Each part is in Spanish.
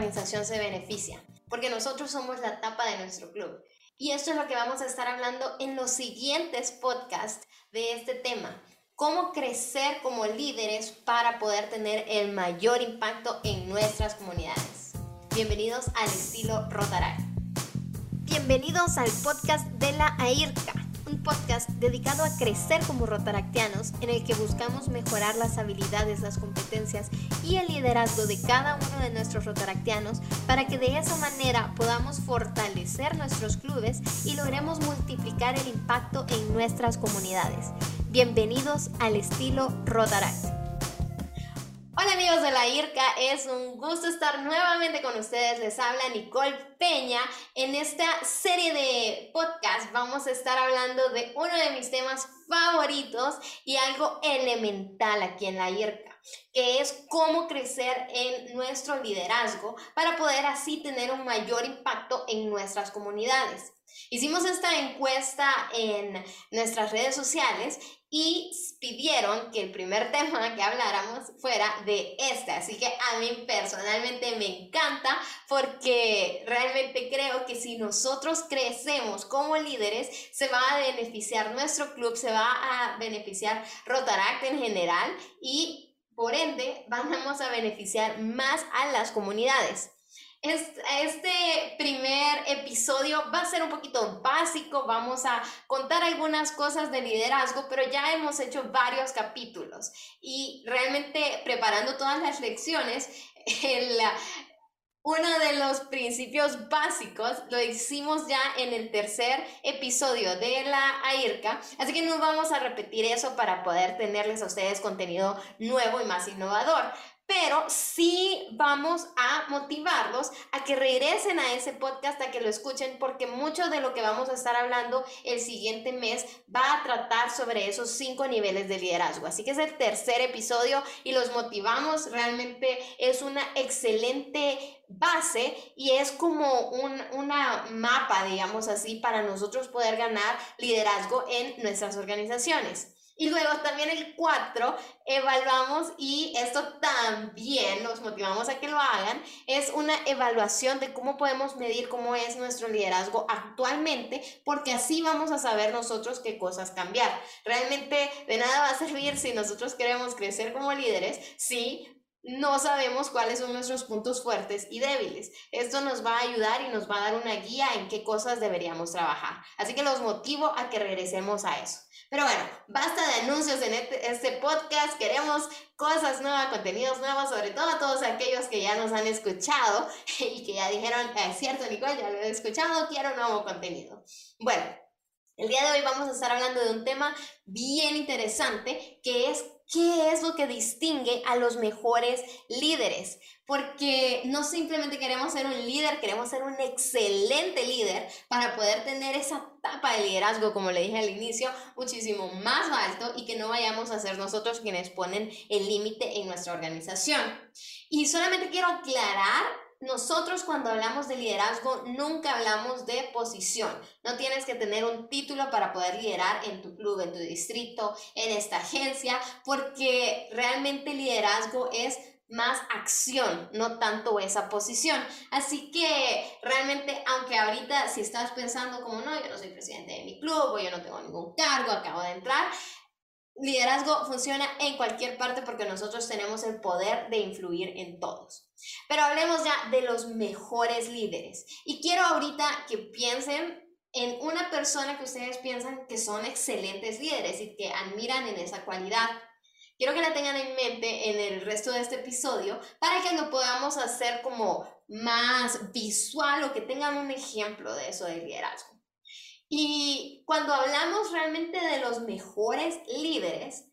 se beneficia, porque nosotros somos la tapa de nuestro club. Y esto es lo que vamos a estar hablando en los siguientes podcasts de este tema. Cómo crecer como líderes para poder tener el mayor impacto en nuestras comunidades. Bienvenidos al estilo Rotaract. Bienvenidos al podcast de la AIRCA un podcast dedicado a crecer como rotaractianos en el que buscamos mejorar las habilidades, las competencias y el liderazgo de cada uno de nuestros rotaractianos para que de esa manera podamos fortalecer nuestros clubes y logremos multiplicar el impacto en nuestras comunidades. Bienvenidos al estilo Rotaract. Hola amigos de la IRCA, es un gusto estar nuevamente con ustedes. Les habla Nicole Peña. En esta serie de podcast vamos a estar hablando de uno de mis temas favoritos y algo elemental aquí en la IRCA, que es cómo crecer en nuestro liderazgo para poder así tener un mayor impacto en nuestras comunidades. Hicimos esta encuesta en nuestras redes sociales y pidieron que el primer tema que habláramos fuera de este. Así que a mí personalmente me encanta porque realmente creo que si nosotros crecemos como líderes, se va a beneficiar nuestro club, se va a beneficiar Rotaract en general y por ende vamos a beneficiar más a las comunidades. Este primer episodio va a ser un poquito básico, vamos a contar algunas cosas de liderazgo, pero ya hemos hecho varios capítulos y realmente preparando todas las lecciones, uno de los principios básicos lo hicimos ya en el tercer episodio de la AIRCA, así que no vamos a repetir eso para poder tenerles a ustedes contenido nuevo y más innovador pero sí vamos a motivarlos a que regresen a ese podcast, a que lo escuchen, porque mucho de lo que vamos a estar hablando el siguiente mes va a tratar sobre esos cinco niveles de liderazgo. Así que es el tercer episodio y los motivamos, realmente es una excelente base y es como un, una mapa, digamos así, para nosotros poder ganar liderazgo en nuestras organizaciones. Y luego también el 4, evaluamos y esto también los motivamos a que lo hagan, es una evaluación de cómo podemos medir cómo es nuestro liderazgo actualmente, porque así vamos a saber nosotros qué cosas cambiar. Realmente de nada va a servir si nosotros queremos crecer como líderes, si no sabemos cuáles son nuestros puntos fuertes y débiles. Esto nos va a ayudar y nos va a dar una guía en qué cosas deberíamos trabajar. Así que los motivo a que regresemos a eso. Pero bueno, basta de anuncios en este, este podcast. Queremos cosas nuevas, contenidos nuevos, sobre todo a todos aquellos que ya nos han escuchado y que ya dijeron, es cierto, Nicole, ya lo he escuchado, quiero nuevo contenido. Bueno, el día de hoy vamos a estar hablando de un tema bien interesante que es qué es lo que distingue a los mejores líderes. Porque no simplemente queremos ser un líder, queremos ser un excelente líder para poder tener esa etapa de liderazgo, como le dije al inicio, muchísimo más alto y que no vayamos a ser nosotros quienes ponen el límite en nuestra organización. Y solamente quiero aclarar nosotros cuando hablamos de liderazgo nunca hablamos de posición. No tienes que tener un título para poder liderar en tu club, en tu distrito, en esta agencia, porque realmente liderazgo es más acción, no tanto esa posición. Así que realmente, aunque ahorita si estás pensando como, no, yo no soy presidente de mi club o yo no tengo ningún cargo, acabo de entrar, liderazgo funciona en cualquier parte porque nosotros tenemos el poder de influir en todos. Pero hablemos ya de los mejores líderes. Y quiero ahorita que piensen en una persona que ustedes piensan que son excelentes líderes y que admiran en esa cualidad. Quiero que la tengan en mente en el resto de este episodio para que lo podamos hacer como más visual o que tengan un ejemplo de eso de liderazgo. Y cuando hablamos realmente de los mejores líderes,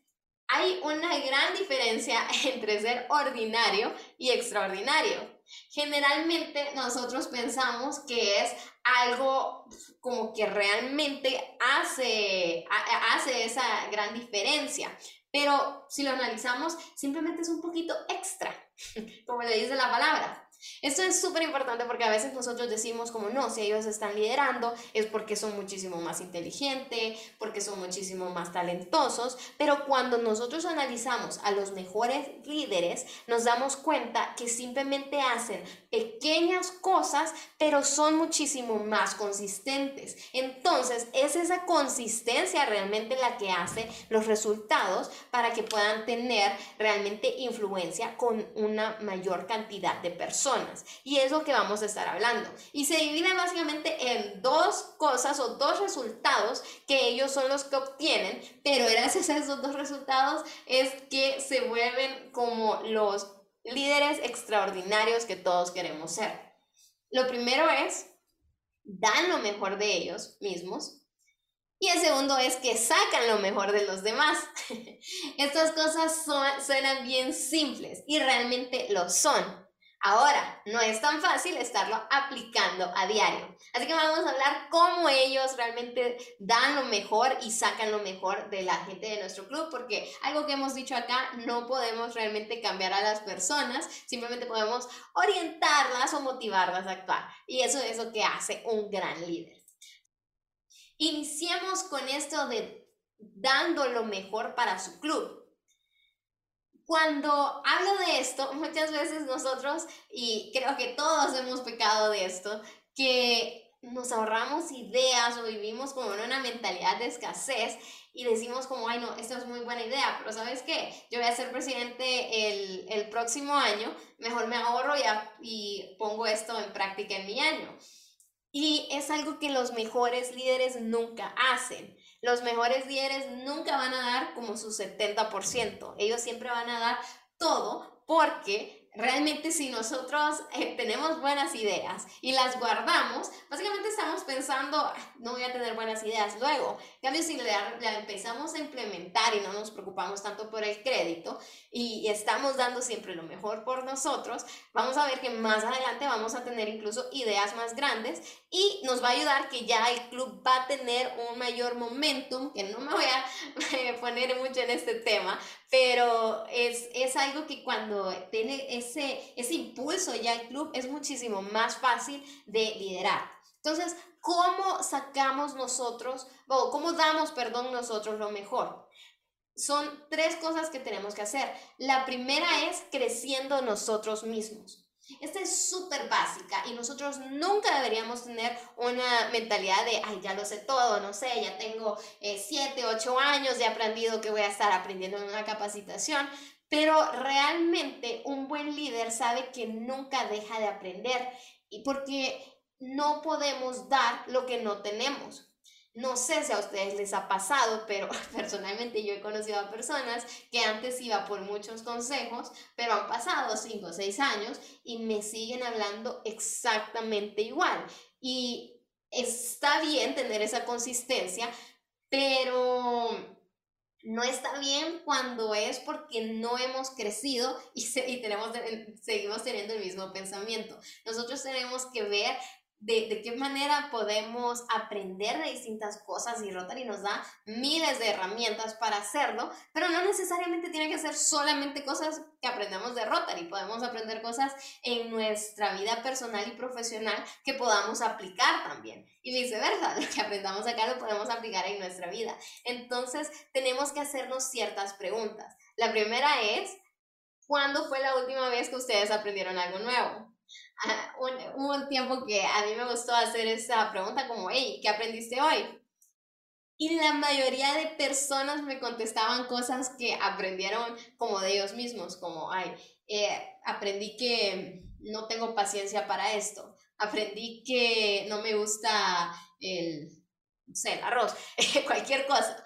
hay una gran diferencia entre ser ordinario y extraordinario. Generalmente nosotros pensamos que es algo como que realmente hace, hace esa gran diferencia. Pero si lo analizamos, simplemente es un poquito extra, como le dice la palabra. Esto es súper importante porque a veces nosotros decimos como no, si ellos están liderando es porque son muchísimo más inteligentes, porque son muchísimo más talentosos, pero cuando nosotros analizamos a los mejores líderes, nos damos cuenta que simplemente hacen pequeñas cosas, pero son muchísimo más consistentes. Entonces, es esa consistencia realmente la que hace los resultados para que puedan tener realmente influencia con una mayor cantidad de personas. Y es lo que vamos a estar hablando. Y se divide básicamente en dos cosas o dos resultados que ellos son los que obtienen, pero gracias a esos dos resultados es que se vuelven como los líderes extraordinarios que todos queremos ser. Lo primero es, dan lo mejor de ellos mismos. Y el segundo es que sacan lo mejor de los demás. Estas cosas suenan bien simples y realmente lo son. Ahora, no es tan fácil estarlo aplicando a diario. Así que vamos a hablar cómo ellos realmente dan lo mejor y sacan lo mejor de la gente de nuestro club, porque algo que hemos dicho acá, no podemos realmente cambiar a las personas, simplemente podemos orientarlas o motivarlas a actuar. Y eso es lo que hace un gran líder. Iniciemos con esto de dando lo mejor para su club cuando hablo de esto, muchas veces nosotros, y creo que todos hemos pecado de esto, que nos ahorramos ideas o vivimos como en una mentalidad de escasez y decimos como, ay no, esto es muy buena idea, pero ¿sabes qué? Yo voy a ser presidente el, el próximo año, mejor me ahorro y, y pongo esto en práctica en mi año. Y es algo que los mejores líderes nunca hacen. Los mejores líderes nunca van a dar como su 70%. Ellos siempre van a dar todo porque realmente si nosotros eh, tenemos buenas ideas y las guardamos, básicamente estamos pensando, no voy a tener buenas ideas luego. En cambio, si la, empezamos a implementar y no nos preocupamos tanto por el crédito y, estamos dando siempre lo mejor por nosotros, vamos a ver que más adelante vamos a tener incluso ideas más grandes y nos va a ayudar que ya el club va a tener un mayor momentum, que no me voy a poner mucho en este tema, pero es, es algo que cuando tiene ese, ese impulso ya el club es muchísimo más fácil de liderar. Entonces, ¿cómo sacamos nosotros, o cómo damos, perdón, nosotros lo mejor? Son tres cosas que tenemos que hacer. La primera es creciendo nosotros mismos. Esta es súper básica y nosotros nunca deberíamos tener una mentalidad de, ay, ya lo sé todo, no sé, ya tengo 7, eh, 8 años, ya he aprendido que voy a estar aprendiendo en una capacitación, pero realmente un buen líder sabe que nunca deja de aprender y porque no podemos dar lo que no tenemos. No sé si a ustedes les ha pasado, pero personalmente yo he conocido a personas que antes iba por muchos consejos, pero han pasado 5 o 6 años y me siguen hablando exactamente igual. Y está bien tener esa consistencia, pero no está bien cuando es porque no hemos crecido y, y tenemos, seguimos teniendo el mismo pensamiento. Nosotros tenemos que ver de, de, qué manera podemos aprender de distintas cosas y Rotary nos da miles de herramientas para hacerlo, pero no necesariamente tiene que ser solamente cosas que aprendamos de Rotary, podemos aprender cosas en nuestra vida personal y profesional que podamos aplicar también y viceversa, lo que aprendamos acá lo podemos aplicar en nuestra vida. Entonces tenemos que hacernos ciertas preguntas. La primera es, ¿cuándo fue la última vez que ustedes aprendieron algo nuevo? Ah, un, un tiempo que a mí me gustó hacer esa pregunta como, hey, ¿qué aprendiste hoy? Y la mayoría de personas me contestaban cosas que aprendieron como de ellos mismos, como, ay, eh, aprendí que no tengo paciencia para esto, aprendí que no me gusta el, no sé, el arroz, cualquier cosa.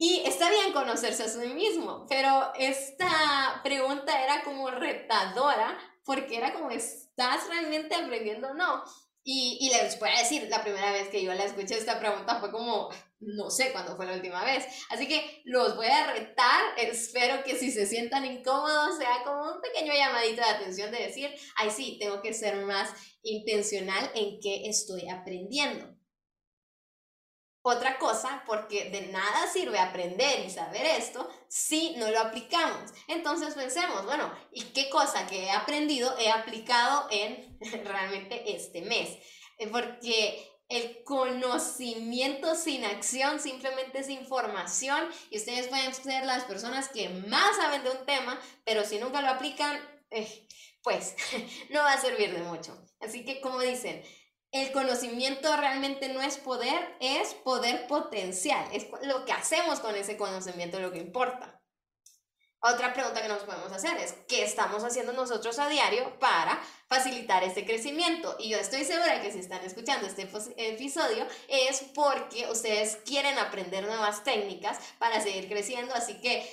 Y está bien conocerse a sí mismo, pero esta pregunta era como retadora porque era como, ¿estás realmente aprendiendo o no? Y, y les voy a decir, la primera vez que yo la escuché esta pregunta fue como, no sé cuándo fue la última vez. Así que los voy a retar, espero que si se sientan incómodos sea como un pequeño llamadito de atención de decir, ay sí, tengo que ser más intencional en qué estoy aprendiendo. Otra cosa, porque de nada sirve aprender y saber esto si no lo aplicamos. Entonces pensemos, bueno, ¿y qué cosa que he aprendido he aplicado en realmente este mes? Eh, porque el conocimiento sin acción simplemente es información y ustedes pueden ser las personas que más saben de un tema, pero si nunca lo aplican, eh, pues no va a servir de mucho. Así que como dicen, el conocimiento realmente no es poder, es poder potencial. Es lo que hacemos con ese conocimiento lo que importa. Otra pregunta que nos podemos hacer es, ¿qué estamos haciendo nosotros a diario para facilitar este crecimiento? Y yo estoy segura que si están escuchando este episodio es porque ustedes quieren aprender nuevas técnicas para seguir creciendo, así que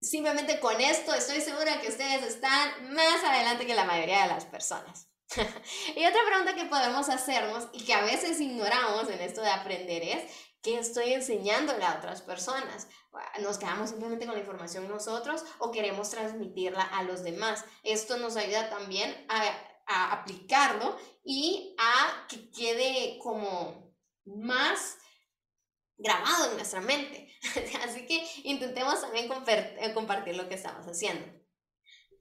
simplemente con esto estoy segura que ustedes están más adelante que la mayoría de las personas. y otra pregunta que podemos hacernos y que a veces ignoramos en esto de aprender es, ¿qué estoy enseñándole a otras personas? ¿Nos quedamos simplemente con la información nosotros o queremos transmitirla a los demás? Esto nos ayuda también a, a aplicarlo y a que quede como más grabado en nuestra mente. Así que intentemos también compartir lo que estamos haciendo.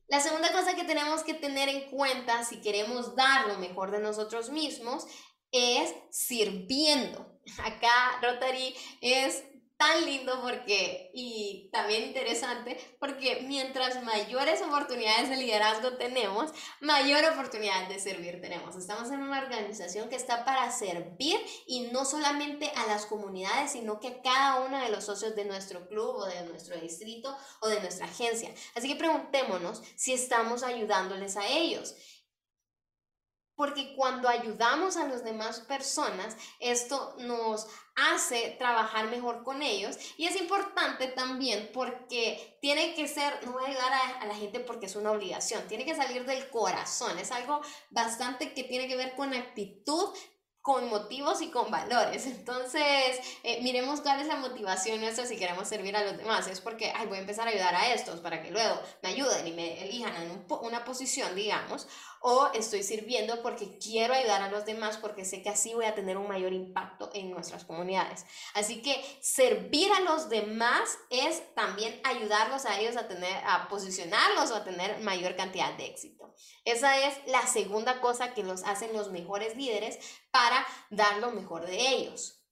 La segunda cosa que tenemos que tener en cuenta si queremos dar lo mejor de nosotros mismos es sirviendo. Acá Rotary es tan lindo porque, y también interesante, porque mientras mayores oportunidades de liderazgo tenemos, mayor oportunidad de servir tenemos. Estamos en una organización que está para servir y no solamente a las comunidades, sino que a cada uno de los socios de nuestro club o de nuestro distrito o de nuestra agencia. Así que preguntémonos si estamos ayudándoles a ellos porque cuando ayudamos a las demás personas, esto nos hace trabajar mejor con ellos. Y es importante también porque tiene que ser, no voy a ayudar a, la gente porque es una obligación, tiene que salir del corazón, es algo bastante que tiene que ver con actitud, con motivos y con valores. Entonces, eh, miremos cuál es la motivación nuestra si queremos servir a los demás. Es porque, ay, voy a empezar a ayudar a estos para que luego me ayuden y me elijan en una posición, digamos o estoy sirviendo porque quiero ayudar a los demás porque sé que así voy a tener un mayor impacto en nuestras comunidades. Así que servir a los demás es también ayudarlos a ellos a tener a posicionarlos o a tener mayor cantidad de éxito. Esa es la segunda cosa que los hacen los mejores líderes para dar lo mejor de ellos.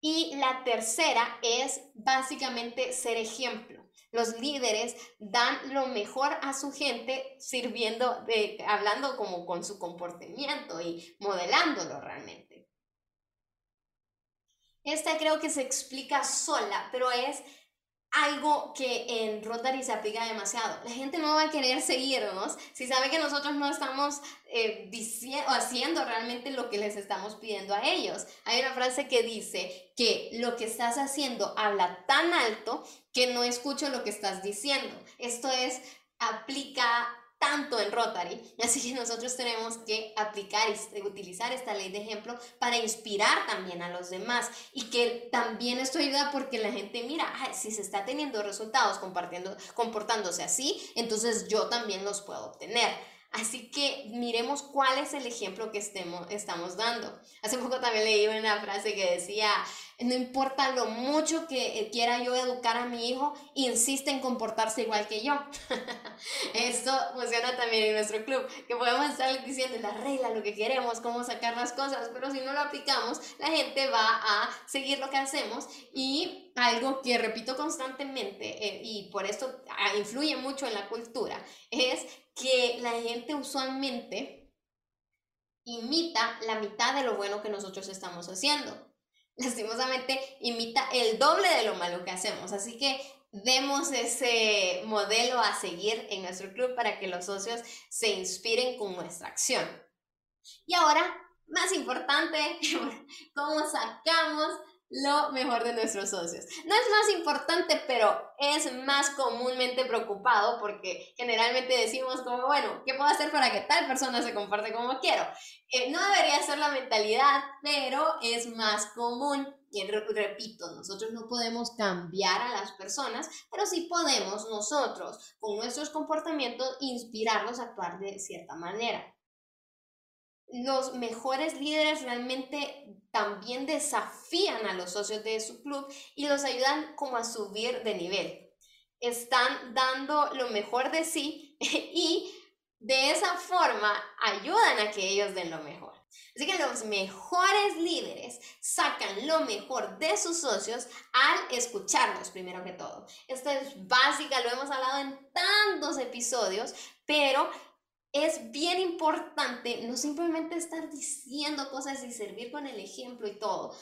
Y la tercera es básicamente ser ejemplo. Los líderes dan lo mejor a su gente sirviendo, hablando como con su comportamiento y modelándolo realmente. Esta creo que se explica sola, pero es algo que en Rotary se aplica demasiado. La gente no va a querer seguirnos si sabe que nosotros no estamos eh, diciendo, haciendo realmente lo que les estamos pidiendo a ellos. Hay una frase que dice que lo que estás haciendo habla tan alto que no escucho lo que estás diciendo. Esto es, aplica tanto en Rotary. Así que nosotros tenemos que aplicar y utilizar esta ley de ejemplo para inspirar también a los demás y que también esto ayuda porque la gente mira, si se está teniendo resultados compartiendo, comportándose así, entonces yo también los puedo obtener. Así que miremos cuál es el ejemplo que estemos, estamos dando. Hace poco también leí una frase que decía, no importa lo mucho que eh, quiera yo educar a mi hijo, insiste en comportarse igual que yo. Esto funciona también en nuestro club, que podemos estar diciendo la regla, lo que queremos, cómo sacar las cosas, pero si no lo aplicamos, la gente va a seguir lo que hacemos y algo que repito constantemente eh, y por esto ah, influye mucho en la cultura es que la gente usualmente imita la mitad de lo bueno que nosotros estamos haciendo. Lastimosamente imita el doble de lo malo que hacemos. Así que demos ese modelo a seguir en nuestro club para que los socios se inspiren con nuestra acción. Y ahora, más importante, ¿cómo sacamos lo mejor de nuestros socios. No es más importante, pero es más comúnmente preocupado porque generalmente decimos como, bueno, ¿qué puedo hacer para que tal persona se comporte como quiero? Eh, no debería ser la mentalidad, pero es más común. Y repito, nosotros no podemos cambiar a las personas, pero sí podemos nosotros, con nuestros comportamientos, inspirarlos a actuar de cierta manera. Los mejores líderes realmente también desafían a los socios de su club y los ayudan como a subir de nivel. Están dando lo mejor de sí y de esa forma ayudan a que ellos den lo mejor. Así que los mejores líderes sacan lo mejor de sus socios al escucharlos primero que todo. Esto es básica, lo hemos hablado en tantos episodios, pero es bien importante no simplemente estar diciendo cosas y servir con el ejemplo y todo,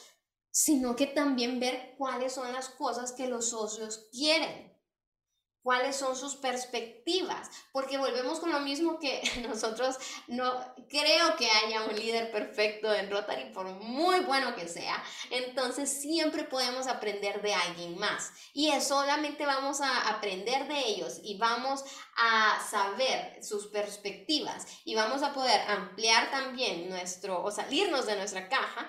sino que también ver cuáles son las cosas que los socios quieren cuáles son sus perspectivas, porque volvemos con lo mismo que nosotros no creo que haya un líder perfecto en Rotary, por muy bueno que sea, entonces siempre podemos aprender de alguien más y solamente vamos a aprender de ellos y vamos a saber sus perspectivas y vamos a poder ampliar también nuestro o salirnos de nuestra caja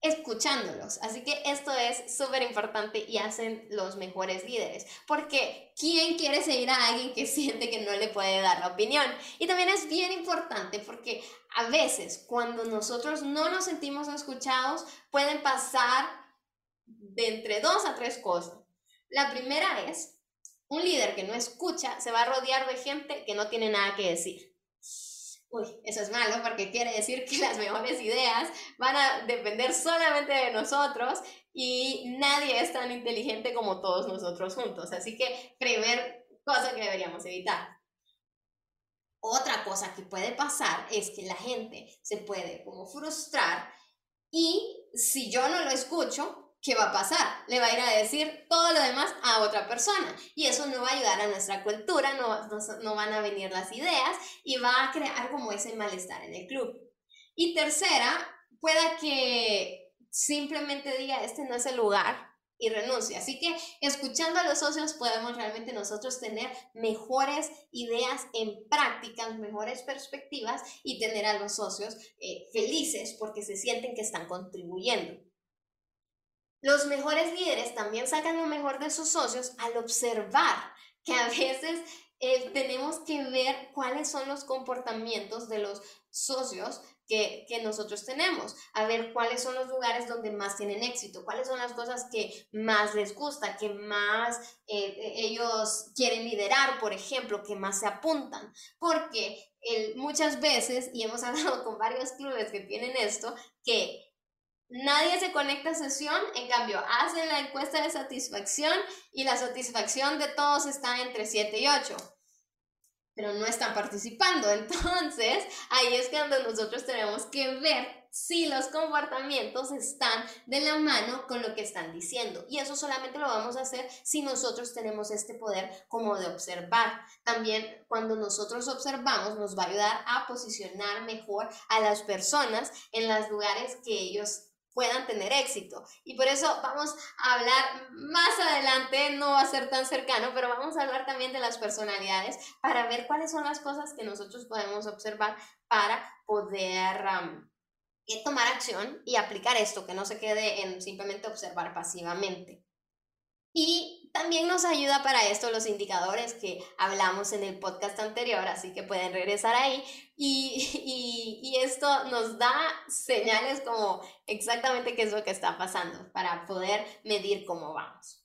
escuchándolos. Así que esto es súper importante y hacen los mejores líderes. Porque ¿quién quiere seguir a alguien que siente que no le puede dar la opinión? Y también es bien importante porque a veces cuando nosotros no nos sentimos escuchados pueden pasar de entre dos a tres cosas. La primera es, un líder que no escucha se va a rodear de gente que no tiene nada que decir. Uy, eso es malo porque quiere decir que las mejores ideas van a depender solamente de nosotros y nadie es tan inteligente como todos nosotros juntos. Así que primer cosa que deberíamos evitar. Otra cosa que puede pasar es que la gente se puede como frustrar y si yo no lo escucho, ¿qué va a pasar? Le va a ir a decir todo lo demás a otra persona y eso no va a ayudar a nuestra cultura, no, no, van a venir las ideas y va a crear como ese malestar en el club. Y tercera, pueda que simplemente diga, este no es el lugar y renuncie. Así que escuchando a los socios podemos realmente nosotros tener mejores ideas en prácticas, mejores perspectivas y tener a los socios eh, felices porque se sienten que están contribuyendo. Los mejores líderes también sacan lo mejor de sus socios al observar que a veces eh, tenemos que ver cuáles son los comportamientos de los socios que, nosotros tenemos, a ver cuáles son los lugares donde más tienen éxito, cuáles son las cosas que más les gusta, que más eh, ellos quieren liderar, por ejemplo, que más se apuntan, porque muchas veces, y hemos hablado con varios clubes que tienen esto, que Nadie se conecta a sesión, en cambio, hacen la encuesta de satisfacción y la satisfacción de todos está entre 7 y 8, pero no están participando. Entonces, ahí es cuando nosotros tenemos que ver si los comportamientos están de la mano con lo que están diciendo. Y eso solamente lo vamos a hacer si nosotros tenemos este poder como de observar. También cuando nosotros observamos nos va a ayudar a posicionar mejor a las personas en los lugares que ellos puedan tener éxito. Y por eso vamos a hablar más adelante, no va a ser tan cercano, pero vamos a hablar también de las personalidades para ver cuáles son las cosas que nosotros podemos observar para poder eh, tomar acción y aplicar esto, que no se quede en simplemente observar pasivamente. Y también nos ayuda para esto los indicadores que hablamos en el podcast anterior, así que pueden regresar ahí. Y, y, esto nos da señales como exactamente qué es lo que está pasando para poder medir cómo vamos.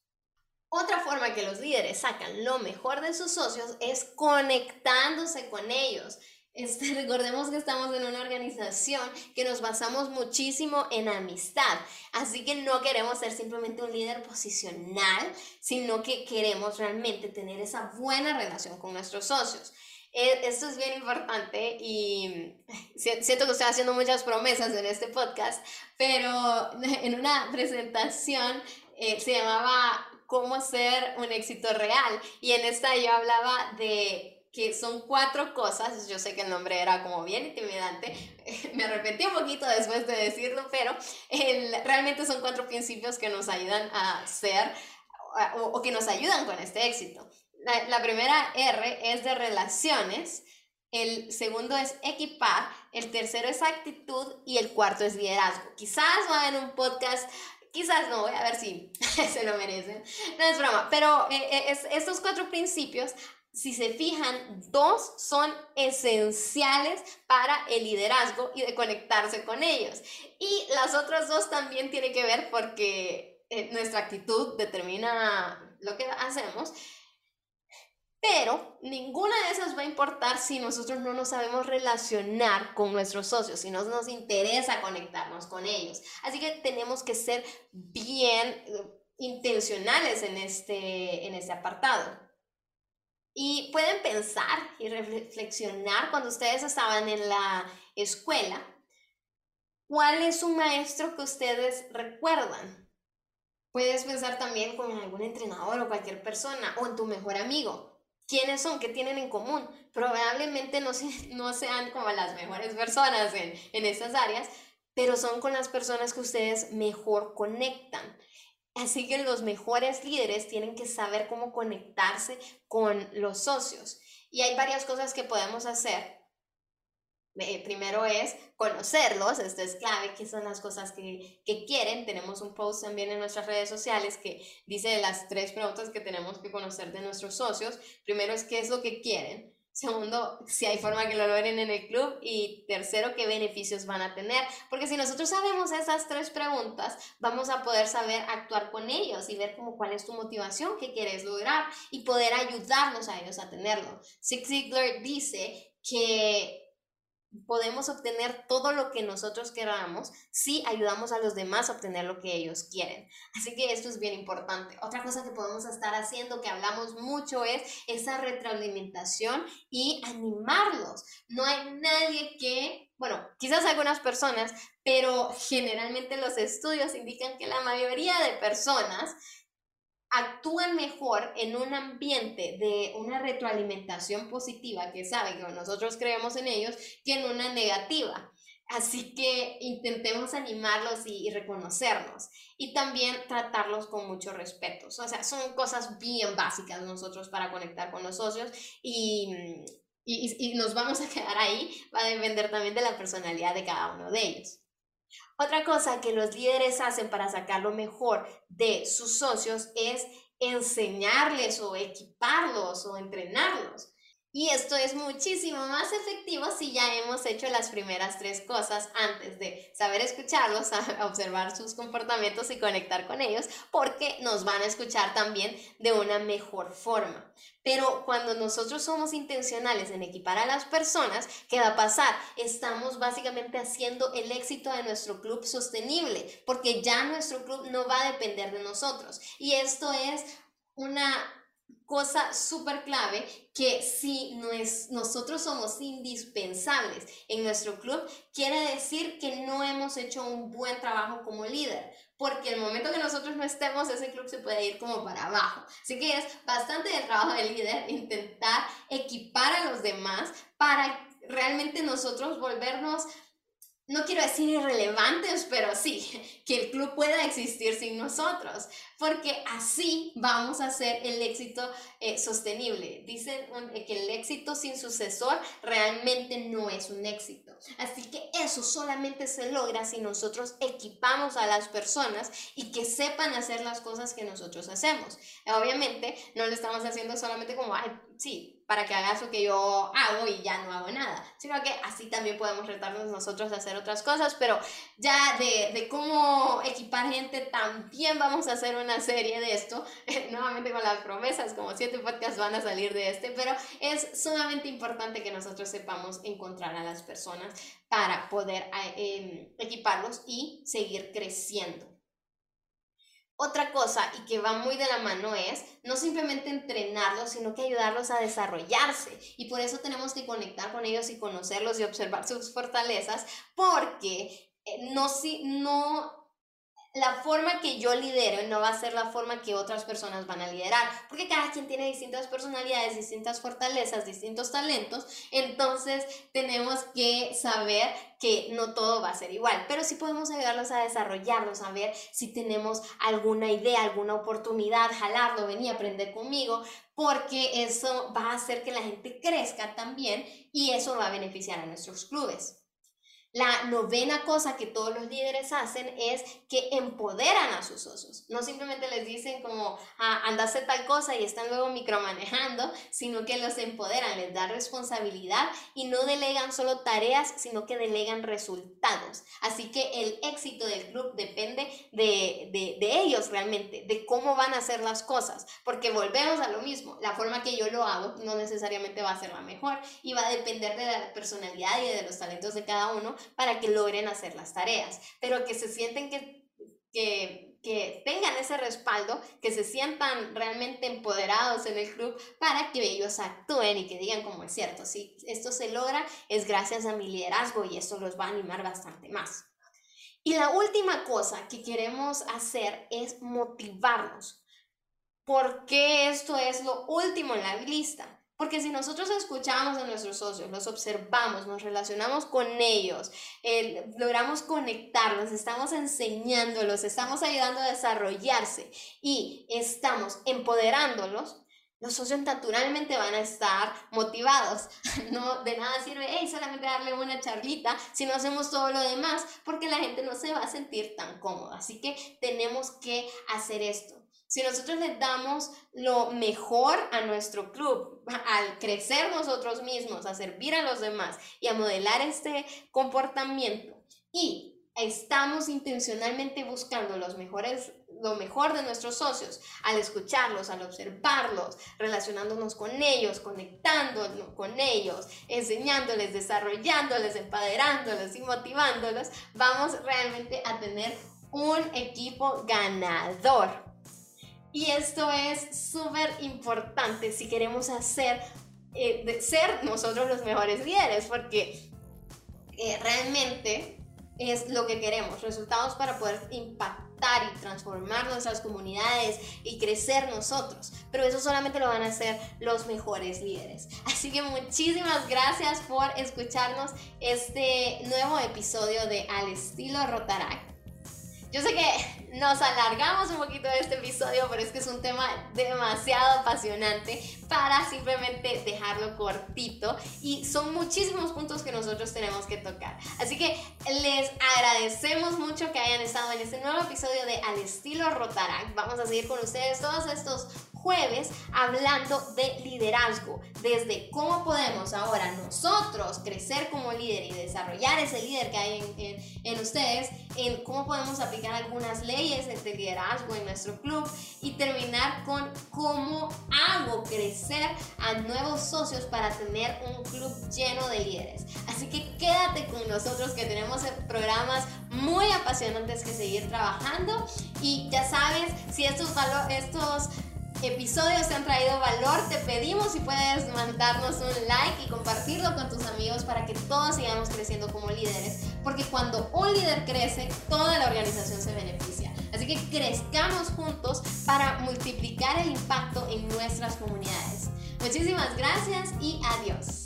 Otra forma que los líderes sacan lo mejor de sus socios es conectándose con ellos. Este, recordemos que estamos en una organización que nos basamos muchísimo en amistad, así que no queremos ser simplemente un líder posicional, sino que queremos realmente tener esa buena relación con nuestros socios. E, esto es bien importante y siento que estoy haciendo muchas promesas en este podcast, pero en una presentación eh, se llamaba cómo ser un éxito real y en esta yo hablaba de que son cuatro cosas, yo sé que el nombre era como bien intimidante, me arrepentí un poquito después de decirlo, pero realmente son cuatro principios que nos ayudan a ser o, que nos ayudan con este éxito. La, la, primera R es de relaciones, el segundo es equipar, el tercero es actitud y el cuarto es liderazgo. Quizás va en un podcast quizás no, voy a ver si se lo merecen. No es broma, pero eh, eh, estos cuatro principios si se fijan, dos son esenciales para el liderazgo y de conectarse con ellos. Y las otras dos también tienen que ver porque eh, nuestra actitud determina lo que hacemos. Pero ninguna de esas va a importar si nosotros no nos sabemos relacionar con nuestros socios, si no nos interesa conectarnos con ellos. Así que tenemos que ser bien eh, intencionales en este, en este apartado. Y pueden pensar y reflexionar cuando ustedes estaban en la escuela, ¿cuál es un maestro que ustedes recuerdan? Puedes pensar también con algún entrenador o cualquier persona o en tu mejor amigo. ¿Quiénes son? ¿Qué tienen en común? Probablemente no, no sean como las mejores personas en, en estas áreas, pero son con las personas que ustedes mejor conectan. Así que los mejores líderes tienen que saber cómo conectarse con los socios. Y hay varias cosas que podemos hacer. Eh, primero es conocerlos, esto es clave, qué son las cosas que, que, quieren. Tenemos un post también en nuestras redes sociales que dice las tres preguntas que tenemos que conocer de nuestros socios. Primero es qué es lo que quieren. Segundo, si hay forma que lo logren en el club. Y tercero, qué beneficios van a tener. Porque si nosotros sabemos esas tres preguntas, vamos a poder saber actuar con ellos y ver como cuál es tu motivación, qué quieres lograr y poder ayudarnos a ellos a tenerlo. Zig Ziglar dice que podemos obtener todo lo que nosotros queramos si ayudamos a los demás a obtener lo que ellos quieren. Así que esto es bien importante. Otra cosa que podemos estar haciendo, que hablamos mucho, es esa retroalimentación y animarlos. No hay nadie que, bueno, quizás algunas personas, pero generalmente los estudios indican que la mayoría de personas actúan mejor en un ambiente de una retroalimentación positiva que sabe que nosotros creemos en ellos que en una negativa. Así que intentemos animarlos y, reconocernos y también tratarlos con mucho respeto. O sea, son cosas bien básicas nosotros para conectar con los socios y, y, y nos vamos a quedar ahí. Va a depender también de la personalidad de cada uno de ellos. Otra cosa que los líderes hacen para sacar lo mejor de sus socios es enseñarles o equiparlos o entrenarlos. Y esto es muchísimo más efectivo si ya hemos hecho las primeras tres cosas antes de saber escucharlos, observar sus comportamientos y conectar con ellos, porque nos van a escuchar también de una mejor forma. Pero cuando nosotros somos intencionales en equipar a las personas, ¿qué va a pasar? Estamos básicamente haciendo el éxito de nuestro club sostenible, porque ya nuestro club no va a depender de nosotros. Y esto es una cosa súper clave que si nosotros somos indispensables en nuestro club, quiere decir que no hemos hecho un buen trabajo como líder, porque el momento que nosotros no estemos, ese club se puede ir como para abajo. Así que es bastante el trabajo del líder intentar equipar a los demás para realmente nosotros volvernos no quiero decir irrelevantes, pero sí, que el club pueda existir sin nosotros, porque así vamos a hacer el éxito eh, sostenible. Dicen que el éxito sin sucesor realmente no es un éxito. Así que eso solamente se logra si nosotros equipamos a las personas y que sepan hacer las cosas que nosotros hacemos. Obviamente no lo estamos haciendo solamente como, ay, sí, para que hagas lo que yo hago y ya no hago nada, sino que así también podemos retarnos nosotros a hacer otras cosas, pero ya de, de cómo equipar gente, también vamos a hacer una serie de esto, nuevamente con las promesas, como siete podcasts van a salir de este, pero es sumamente importante que nosotros sepamos encontrar a las personas para poder eh, em, equiparlos y seguir creciendo. Otra cosa y que va muy de la mano es no simplemente entrenarlos, sino que ayudarlos a desarrollarse. Y por eso tenemos que conectar con ellos y conocerlos y observar sus fortalezas, porque eh, no, si, no la forma que yo lidero no va a ser la forma que otras personas van a liderar, porque cada quien tiene distintas personalidades, distintas fortalezas, distintos talentos, entonces tenemos que saber que no todo va a ser igual, pero sí podemos ayudarlos a desarrollarlos, a ver si tenemos alguna idea, alguna oportunidad, jalarlo, venir a aprender conmigo, porque eso va a hacer que la gente crezca también y eso va a beneficiar a nuestros clubes. La novena cosa que todos los líderes hacen es que empoderan a sus socios. No simplemente les dicen como, ah, anda a hacer tal cosa y están luego micromanejando, sino que los empoderan, les dan responsabilidad y no delegan solo tareas, sino que delegan resultados. Así que el éxito del club depende de, de, de ellos realmente, de cómo van a hacer las cosas. Porque volvemos a lo mismo, la forma que yo lo hago no necesariamente va a ser la mejor y va a depender de la personalidad y de los talentos de cada uno para que logren hacer las tareas, pero que se sienten que, que, que tengan ese respaldo, que se sientan realmente empoderados en el club para que ellos actúen y que digan como es cierto, si esto se logra es gracias a mi liderazgo y esto los va a animar bastante más. Y la última cosa que queremos hacer es motivarnos. ¿Por qué esto es lo último en la lista? Porque si nosotros escuchamos a nuestros socios, los observamos, nos relacionamos con ellos, logramos conectarlos, estamos enseñándolos, estamos ayudando a desarrollarse y estamos empoderándolos, los socios naturalmente van a estar motivados. No de nada sirve, hey, solamente darle una charlita si no hacemos todo lo demás, porque la gente no se va a sentir tan cómoda. Así que tenemos que hacer esto. Si nosotros les damos lo mejor a nuestro club, al crecer nosotros mismos, a servir a los demás y a modelar este comportamiento, y estamos intencionalmente buscando los mejores, lo mejor de nuestros socios, al escucharlos, al observarlos, relacionándonos con ellos, conectándonos con ellos, enseñándoles, desarrollándoles, empoderándolos y motivándolos, vamos realmente a tener un equipo ganador. Y esto es súper importante si queremos hacer, eh, ser nosotros los mejores líderes, porque eh, realmente es lo que queremos, resultados para poder impactar y transformar nuestras comunidades y crecer nosotros. Pero eso solamente lo van a hacer los mejores líderes. Así que muchísimas gracias por escucharnos este nuevo episodio de Al estilo Rotaract. Yo sé que nos alargamos un poquito de este episodio, pero es que es un tema demasiado apasionante para simplemente dejarlo cortito y son muchísimos puntos que nosotros tenemos que tocar. Así que les agradecemos mucho que hayan estado en este nuevo episodio de Al estilo Rotaract. Vamos a seguir con ustedes todos estos jueves hablando de liderazgo, desde cómo podemos ahora nosotros crecer como líder y desarrollar ese líder que hay en, en, ustedes, en cómo podemos aplicar algunas leyes de liderazgo en nuestro club y terminar con cómo hago crecer a nuevos socios para tener un club lleno de líderes. Así que quédate con nosotros que tenemos programas muy apasionantes que seguir trabajando y ya sabes, si estos, estos episodios te han traído valor, te pedimos si puedes mandarnos un like y compartirlo con tus amigos para que todos sigamos creciendo como líderes. Porque cuando un líder crece, toda la organización se beneficia. Así que crezcamos juntos para multiplicar el impacto en nuestras comunidades. Muchísimas gracias y adiós.